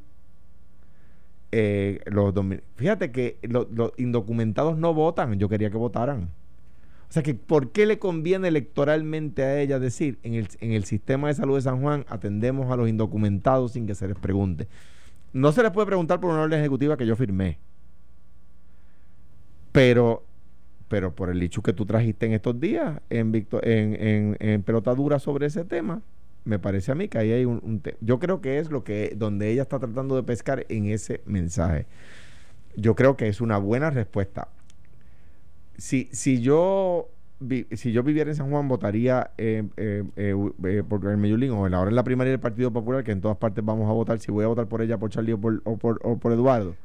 Eh, los Fíjate que lo- los indocumentados no votan. Yo quería que votaran. O sea que, ¿por qué le conviene electoralmente a ella decir en el, en el sistema de salud de San Juan atendemos a los indocumentados sin que se les pregunte? No se les puede preguntar por una orden ejecutiva que yo firmé. Pero, pero por el hecho que tú trajiste en estos días en, Victo- en, en, en pelota dura sobre ese tema, me parece a mí que ahí hay un, un te- Yo creo que es lo que donde ella está tratando de pescar en ese mensaje. Yo creo que es una buena respuesta. Si, si yo si yo viviera en San Juan, votaría eh, eh, eh, eh, por Carmen Yulín o en la primaria del Partido Popular, que en todas partes vamos a votar, si voy a votar por ella, por Charlie o por, o por, o por Eduardo.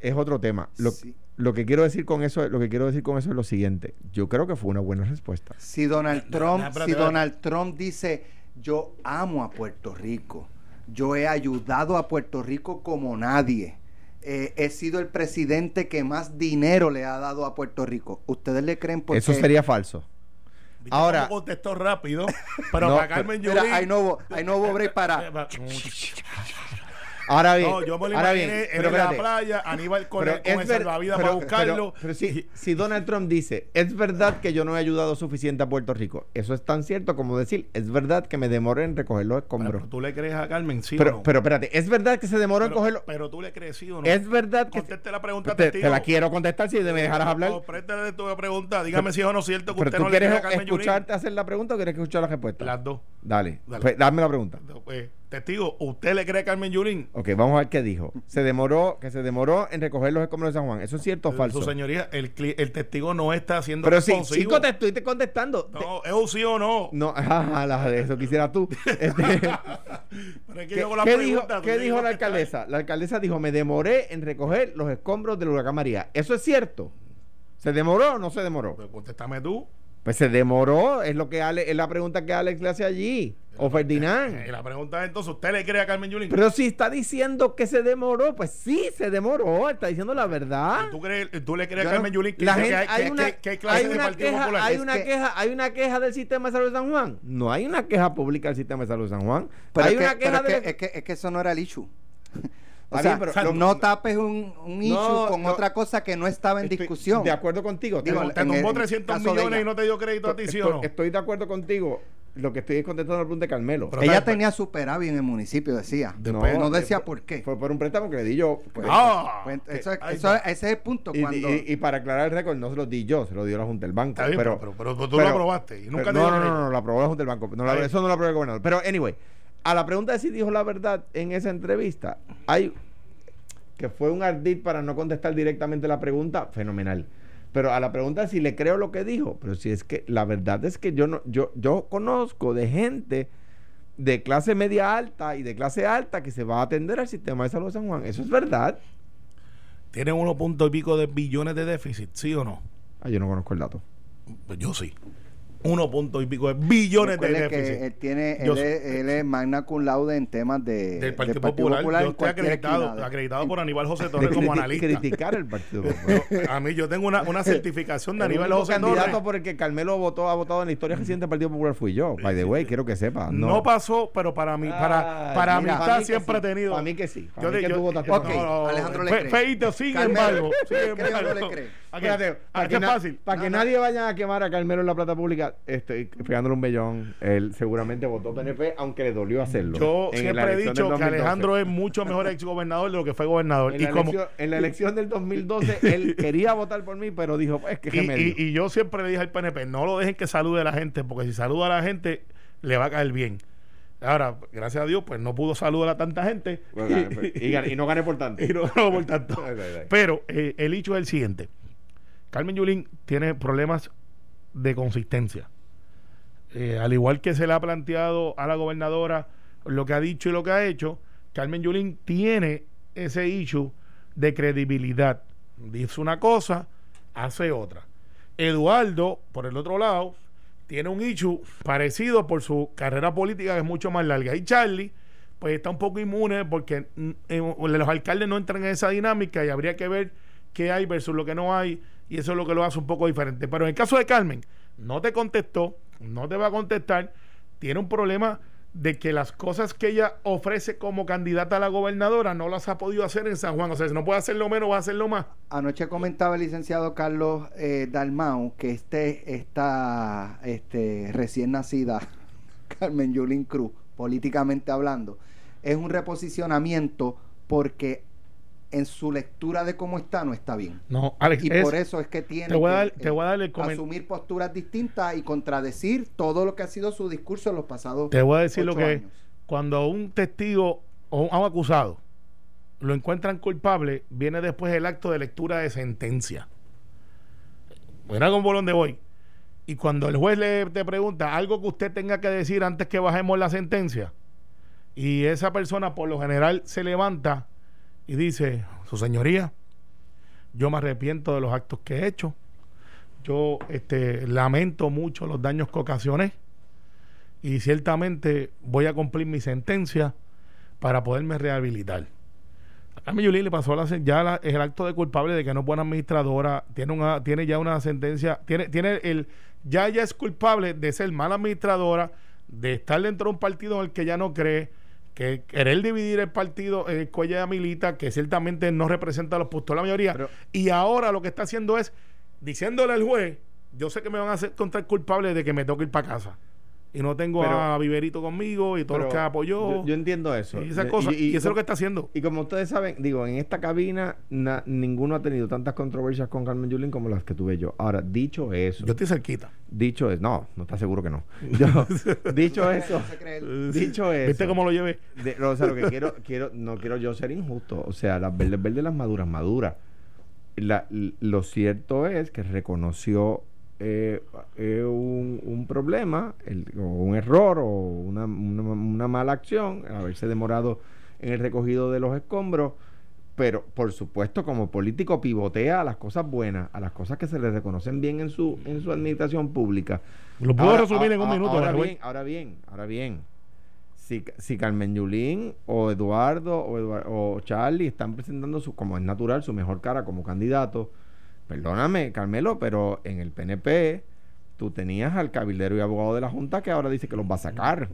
Es otro tema. Lo, Sí. lo que quiero decir con eso, lo que quiero decir con eso es lo siguiente. Yo creo que fue una buena respuesta. Si Donald No, Trump, no, si. Donald Trump dice, yo amo a Puerto Rico, yo he ayudado a Puerto Rico como nadie, eh, he sido el presidente que más dinero le ha dado a Puerto Rico, ¿ustedes le creen porque Eso sería falso. ¿Viste Ahora- contestó rápido, pero No, para Carmen Mira, Yulín... ahí no hubo, ahí no hubo break para... Ahora bien, No, yo me lo ahora bien, en pero la espérate. playa, Aníbal con, el, con el ver- salvavidas pero- para buscarlo. Pero, pero si, si Donald Trump dice, es verdad que yo no he ayudado suficiente a Puerto Rico, eso es tan cierto como decir, es verdad que me demoré en recoger los escombros. Pero tú le crees a Carmen, sí o Pero, no. pero espérate, es verdad que se demoró en cogerlo. pero tú le crees sí o no. Es verdad que. Conteste la pregunta, te, te la quiero contestar si me dejaras hablar. No, préstale tu pregunta. Dígame si es o no cierto que usted tú no le quieres cree a Carmen Yulín. escucharte hacer la pregunta o quieres escuchar la respuesta? Las dos. Dale. Dale. Pues, dame la pregunta. Eh, testigo, ¿usted le cree a Carmen Yulín? Ok, vamos a ver qué dijo. Se demoró, que se demoró en recoger los escombros de San Juan. ¿Eso es cierto o falso? Su señoría, el, testigo no está siendo Pero sí, responsivo. chico, te contestando. No, es un sí o no. No, ajá, la de eso quisiera tú. Este, Pero es que ¿Qué, yo hago la qué pregunta, dijo, qué la alcaldesa? La alcaldesa dijo, me demoré en recoger los escombros del huracán María. ¿Eso es cierto? ¿Se demoró o no se demoró? Pues contéstame tú. Pues se demoró, es lo que Ale- es la pregunta que Alex le hace allí. O Eh, Ferdinand. la pregunta es entonces, ¿usted le cree a Carmen Yulín? Pero si está diciendo que se demoró, pues sí, se demoró, está diciendo la verdad. ¿Tú, crees, ¿Tú le crees Yo a Carmen no- Yulín que, La que gente- hay, hay que- una, que- que hay clase hay de Partido queja, Popular? hay Es una que- queja, hay una queja del sistema de salud de San Juan. No hay una queja pública del sistema de salud de San Juan. Pero, hay es, que, una pero queja es, que, de es, que, es que eso no era el issue. O Está sea, bien, pero lo- no tapes un, un issue No, con no. otra cosa que no estaba en Estoy discusión. De acuerdo contigo. Digo, te en tumbó el 300 caso de millones y no te dio crédito a ti, ¿sí o estoy, no? estoy de acuerdo contigo. Lo que estoy es contestando la pregunta de Carmelo. Pero- Ella tenía superávit en el municipio, decía. Después- no decía por qué. Fue por un préstamo que le di yo. Pues, ¡Ah! Pues, eso, es- Ahí eso está. es- ese es el punto. y, cuando, y- y para aclarar el récord, no se lo di yo, se lo dio la Junta del Banco. Bien, pero, pero, pero, pero tú lo aprobaste y nunca pero- te no, no, no, no, lo aprobó la Junta del Banco. No, eso no lo aprobó el gobernador. Pero, anyway, a la pregunta de si dijo la verdad en esa entrevista, hay que fue un ardid para no contestar directamente la pregunta, fenomenal. Pero a la pregunta de si le creo lo que dijo, pero si es que la verdad es que yo no, yo, yo conozco de gente de clase media alta y de clase alta que se va a atender al sistema de salud de San Juan. Eso es verdad. Tiene unos puntos y pico de billones de déficit, ¿sí o no? Ah, yo no conozco el dato. Pues yo sí. Unos puntos y pico de billones de déficit. que él tiene, Yo él, es, él es magna cum laude en temas de, del Partido, del Popular, yo estoy acreditado, acreditado por Aníbal José Torres como analista. criticar el Partido Popular. A mí yo tengo una, una certificación de el Aníbal José candidato Torres. por el que Carmelo votó, ha votado en la historia reciente del Partido Popular fui yo. By the way, quiero que sepa. No. pasó, pero para mí, para, para mira, amistad siempre sí. he tenido. Para mí que sí. Para Yo mí que yo- tú votaste ok, por mí. Alejandro le Fe- cree. Feito, sin Carmelo, embargo. Sin ¿le cree o no embargo. Para que, na- fácil? para que nadie vaya a quemar a Carmelo en la plata pública, estoy pegándole un bellón. Él seguramente votó PNP, aunque le dolió hacerlo. Yo En siempre he dicho que 2012. Alejandro es mucho mejor ex gobernador de lo que fue gobernador. En Y, la, como, elección, en la elección del 2012, él quería votar por mí, pero dijo, pues que y, y- y yo siempre le dije al PNP, no lo dejen que salude a la gente, porque si saluda a la gente, le va a caer bien. Ahora, gracias a Dios, pues no pudo saludar a tanta gente. Bueno, pues, y, no gané por tanto. y no, no por tanto. Pero eh, el hecho es el siguiente. Carmen Yulín tiene problemas de consistencia. Eh, al igual que se le ha planteado a la gobernadora lo que ha dicho y lo que ha hecho, Carmen Yulín tiene ese issue de credibilidad. Dice una cosa, hace otra. Eduardo, por el otro lado, tiene un issue parecido por su carrera política que es mucho más larga. Y Charlie, pues está un poco inmune porque mm, los alcaldes no entran en esa dinámica y habría que ver qué hay versus lo que no hay y eso es lo que lo hace un poco diferente. Pero en el caso de Carmen, no te contestó, no te va a contestar, tiene un problema de que las cosas que ella ofrece como candidata a la gobernadora no las ha podido hacer en San Juan. O sea, si no puede hacerlo menos, va a hacerlo más. Anoche comentaba el licenciado Carlos eh, Dalmau que este, esta este, recién nacida Carmen Yulín Cruz, políticamente hablando, es un reposicionamiento porque en su lectura de cómo está no está bien. No, Alex, Y es- por eso es que tiene te voy a que, dar- te voy a dar el asumir posturas distintas y contradecir todo lo que ha sido su discurso en los pasados Te voy a decir lo que años. cuando un testigo o un- a un acusado lo encuentran culpable, viene después el acto de lectura de sentencia. Mira con bolón de voy. Y cuando el juez le te pregunta algo que usted tenga que decir antes que bajemos la sentencia, y esa persona por lo general se levanta y dice, su señoría, yo me arrepiento de los actos que he hecho, yo este, lamento mucho los daños que ocasioné, y ciertamente voy a cumplir mi sentencia para poderme rehabilitar. A Carmen Yulín le pasó la, ya la- el acto de culpable de que no es buena administradora, tiene una, tiene ya una sentencia, tiene, tiene el, ya ella es culpable de ser mala administradora, de estar dentro de un partido en el que ya no cree, que querer dividir el partido en el cual ella milita, que ciertamente no representa a los puestos de la mayoría, Pero- y ahora lo que está haciendo es diciéndole al juez, yo sé que me van a hacer encontrar culpable de que me tengo que ir para casa. Y no tengo Pero- a Viverito conmigo y todos los que apoyó. Yo, yo entiendo eso. y esas cosas. Y, y- eso es lo que está haciendo. Y como ustedes saben, digo, en esta cabina na- ninguno ha tenido tantas controversias con Carmen Yulín como las que tuve yo. Ahora, dicho eso, Yo estoy cerquita. dicho es, no, no está seguro que no. Yo- dicho eso, dicho eso, ¿Viste cómo lo llevé? de- o sea, lo que quiero, quiero, no quiero yo ser injusto. O sea, las verdes verdes, las maduras maduras. La- lo cierto es que reconoció eh, eh, un, un problema, el- o un error, o una, una, una mala acción, haberse demorado en el recogido de los escombros. Pero, por supuesto, como político pivotea a las cosas buenas, a las cosas que se le reconocen bien en su, en su administración pública. Lo puedo Ahora- resumir en un minuto. Ahora bien, ahora bien, ahora bien. Si, si Carmen Yulín o Eduardo o, Eduar- o Charlie están presentando, su, como es natural, su mejor cara como candidato, perdóname, Carmelo, pero en el PNP tú tenías al cabildero y abogado de la Junta que ahora dice que los va a sacar.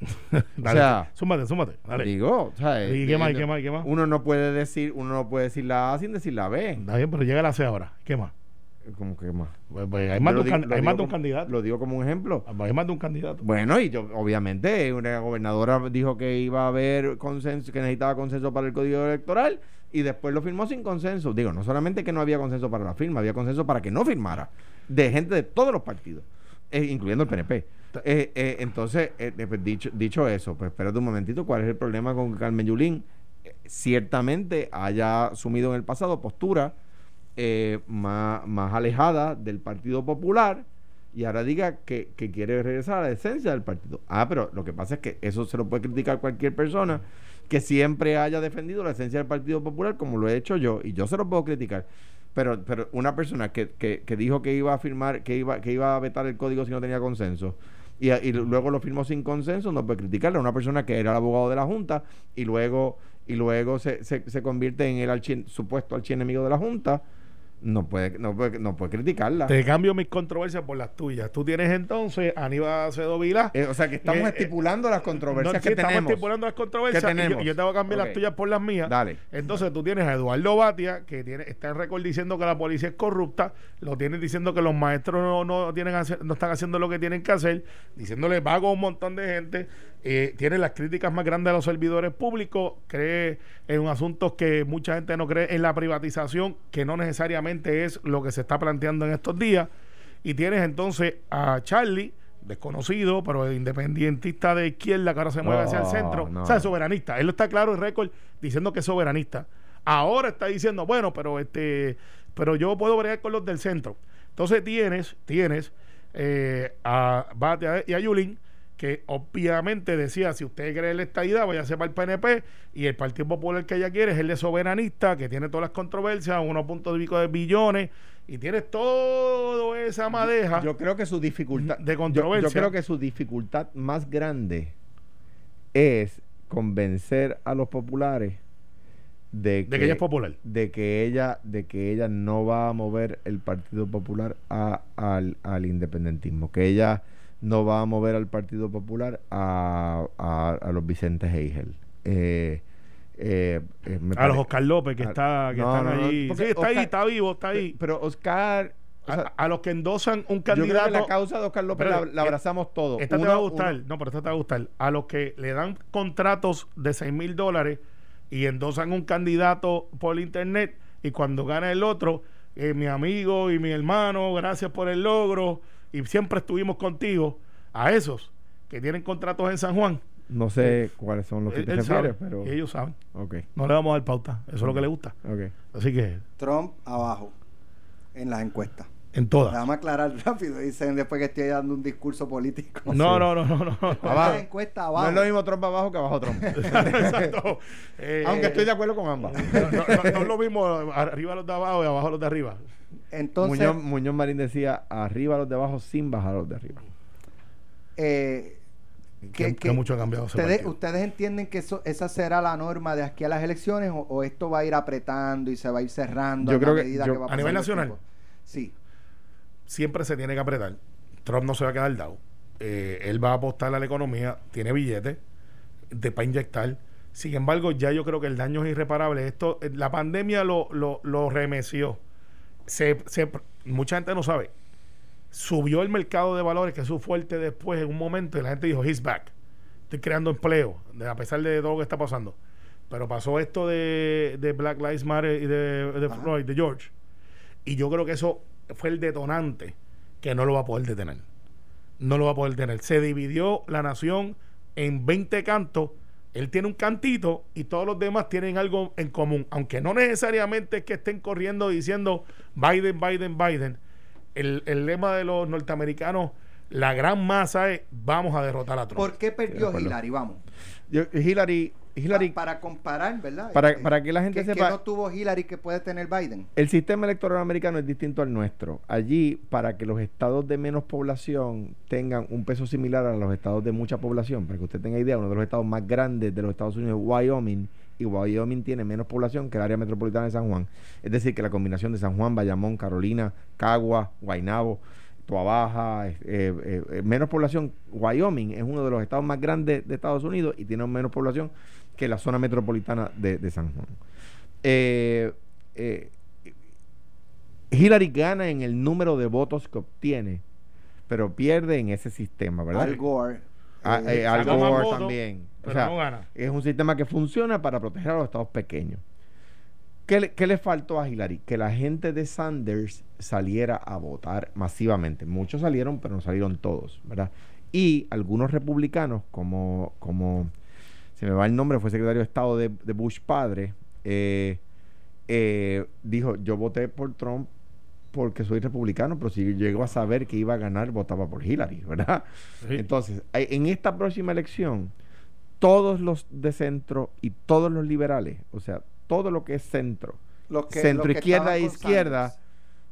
Dale, sea, súmate, súmate. Dale. Digo, o sea, ¿Y eh, qué más, y eh, qué más, y qué más? Uno no puede decir, uno no puede decir la A sin decir la B. Está bien, pero llega la C ahora. ¿Qué más? Como que más. Pues, pues, hay más, de un, digo- can- lo hay digo más de un como- candidato. Lo digo como un ejemplo. Hay más de un candidato. Bueno, y yo, obviamente, una gobernadora dijo que iba a haber consenso, que necesitaba consenso para el código electoral y después lo firmó sin consenso. Digo, no solamente que no había consenso para la firma, había consenso para que no firmara, de gente de todos los partidos, eh, incluyendo el PNP. Eh, eh, entonces, pues, dicho, dicho eso, pues espérate un momentito, ¿cuál es el problema con Carmen Yulín? Ciertamente haya asumido en el pasado postura eh, más, más alejada del Partido Popular y ahora diga que, que quiere regresar a la esencia del partido. Ah, pero lo que pasa es que eso se lo puede criticar cualquier persona que siempre haya defendido la esencia del Partido Popular, como lo he hecho yo, y yo se lo puedo criticar. Pero, pero una persona que, que, que dijo que iba a firmar, que iba, que iba a vetar el código si no tenía consenso, y, y luego lo firmó sin consenso, no puede criticarle. Una persona que era el abogado de la Junta y luego, y luego se, se, se convierte en el archi- supuesto archienemigo de la Junta, no puede, no puede, no puede criticarla. Te cambio mis controversias por las tuyas. Tú tienes entonces a Aníbal Acevedo Vilá. Eh, o sea que estamos Eh, eh, estipulando las controversias No, sí, que estamos tenemos. estipulando las controversias ¿Qué y yo- tenemos? Yo, te voy a cambiar las tuyas por las mías. Dale. Entonces tú tienes a Eduardo Batia, que tiene, está en récord diciendo que la policía es corrupta, lo tienes diciendo que los maestros no, no, tienen no están haciendo lo que tienen que hacer, diciéndole pago a un montón de gente, eh, tiene las críticas más grandes a los servidores públicos, cree en asuntos que mucha gente no cree en la privatización, que no necesariamente es lo que se está planteando en estos días, y tienes entonces a Charlie, desconocido, pero independentista de izquierda, que ahora se mueve hacia el centro, no. o sea, soberanista. Él está claro en récord diciendo que es soberanista. Ahora está diciendo, bueno, pero este, pero yo puedo bregar con los del centro. Entonces tienes, tienes eh, a Batia y a Yulín, que obviamente decía, si usted cree en la estadidad, váyase para el PNP, y el Partido Popular que ella quiere es el de soberanista, que tiene todas las controversias, unos puntos de pico de billones, y tienes toda esa madeja. Yo creo que su dificultad De yo- controversia. Yo, creo que su dificultad más grande es convencer a los populares de que, de que ella es popular. de que ella de que ella no va a mover el Partido Popular a- al, al independentismo, que ella no va a mover al Partido Popular a, a, a los Vicentes Heigel. Eh, eh, eh, me A los pare- Oscar López que, a- está, que no, están no, no, allí. porque Sí, está ahí, está vivo, está ahí. Pero Oscar, o sea, a, a los que endosan un yo creo candidato. que la causa de Oscar López la, Espérate, la abrazamos todos. Esta te va a gustar, uno- no, pero esta te va a gustar. A los que le dan contratos de 6 mil dólares y endosan un candidato por internet y cuando gana el otro, eh, mi amigo y mi hermano, gracias por el logro y siempre estuvimos contigo, a esos que tienen contratos en San Juan. No sé cuáles son los que él- te él refieres, sabe, pero... y ellos saben. No le vamos a dar pauta, eso es lo que le gusta. Así que Trump abajo en las encuestas. En todas. Vamos a aclarar rápido. Dicen después que estoy dando un discurso político. No, no, no, no, no. no. Abajo. No es lo mismo Trump abajo que abajo Trump. Exacto. Eh, Aunque estoy de acuerdo con ambas. no, no, no, no es lo mismo arriba los de abajo y abajo los de arriba. Entonces, Muñoz, Muñoz Marín decía arriba los de abajo sin bajar los de arriba. eh, Que- que mucho ha cambiado ustedes. ¿Ustedes entienden que eso, esa será la norma de aquí a las elecciones o, o esto va a ir apretando y se va a ir cerrando Yo a creo la que- medida yo- que va ¿A nivel pasando el nacional? Sí. Siempre se tiene que apretar. Trump no se va a quedar dado. Eh, él va a apostar a la economía, tiene billetes de, para inyectar. Sin embargo, ya yo creo que el daño es irreparable. Esto, eh, la pandemia lo, lo, lo remeció. Se, se- mucha gente no sabe. Subió el mercado de valores, que es su fuerte después en un momento, y la gente dijo, he's back. Estoy creando empleo, a pesar de todo lo que está pasando. Pero pasó esto de, de Black Lives Matter y de, de. Floyd, de George. Y yo creo que eso fue el detonante que no lo va a poder detener. No lo va a poder detener. Se dividió la nación en 20 cantos. Él tiene un cantito y todos los demás tienen algo en común. Aunque no necesariamente es que estén corriendo diciendo Biden, Biden, Biden. El, el lema de los norteamericanos, la gran masa es vamos a derrotar a Trump. ¿Por qué perdió. Hillary? Vamos. Yo- Hillary, Hillary Pa- para comparar, ¿verdad? Para- Este, para que la gente ¿qué- sepa- qué no tuvo Hillary que puede tener Biden? El sistema electoral americano es distinto al nuestro. Allí, para que los estados de menos población tengan un peso similar a los estados de mucha población, para que usted tenga idea, uno de los estados más grandes de los Estados Unidos es Wyoming, y Wyoming tiene menos población que el área metropolitana de San Juan. Es decir, que la combinación de San Juan, Bayamón, Carolina, Cagua, Guaynabo, Toa Baja, eh, eh, eh, menos población. Wyoming es uno de los estados más grandes de Estados Unidos y tiene menos población que la zona metropolitana de, de San Juan. Eh, eh, Hillary gana en el número de votos que obtiene, pero pierde en ese sistema, ¿verdad? Al Gore. Ah, eh, Al Gore también. O sea, no gana. es un sistema que funciona para proteger a los estados pequeños. ¿Qué le, qué le faltó a Hillary? Que la gente de Sanders saliera a votar masivamente. Muchos salieron, pero no salieron todos, ¿verdad? Y algunos republicanos, como, como se me va el nombre, fue secretario de Estado de, de Bush padre, eh, eh, dijo, yo voté por Trump porque soy republicano, pero si llegó a saber que iba a ganar, votaba por Hillary, ¿verdad? Sí. Entonces, hay- en esta próxima elección, todos los de centro y todos los liberales, o sea, todo lo que es centro, los que- centro los que izquierda e izquierda,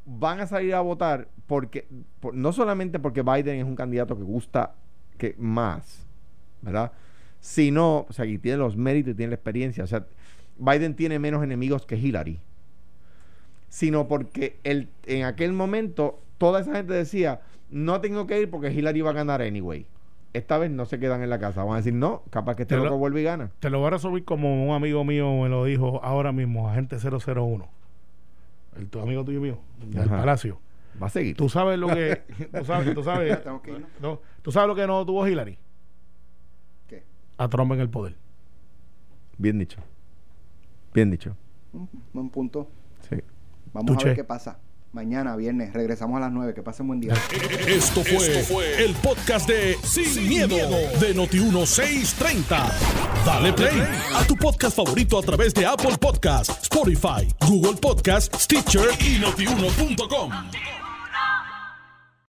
van a salir a votar porque, por- no solamente porque Biden es un candidato que gusta que más, ¿verdad? Sino, o sea, que tiene los méritos y tiene la experiencia. O sea, Biden tiene menos enemigos que Hillary. Sino porque él, en aquel momento toda esa gente decía, no tengo que ir porque Hillary va a ganar anyway. Esta vez no se quedan en la casa. Van a decir, no, capaz que este Te lo- loco vuelve y gana. Te lo voy a resolver como un amigo mío me lo dijo ahora mismo, agente 001. El tu amigo tuyo mío, del Ajá. Palacio. Va a seguir. Tú sabes lo que. Tú sabes, tú sabes, Ya tengo que irnos. no, tú sabes lo que no tuvo Hillary. A Trump en el poder. Bien dicho. Bien dicho. Mm, Buen punto. Sí. Vamos a ver qué pasa. Mañana, viernes, regresamos a las 9. Que pasen buen día. Esto fue, el podcast de Sin, miedo, de Noti1630. Dale play a tu podcast favorito a través de Apple Podcasts, Spotify, Google Podcasts, Stitcher y notiuno.com.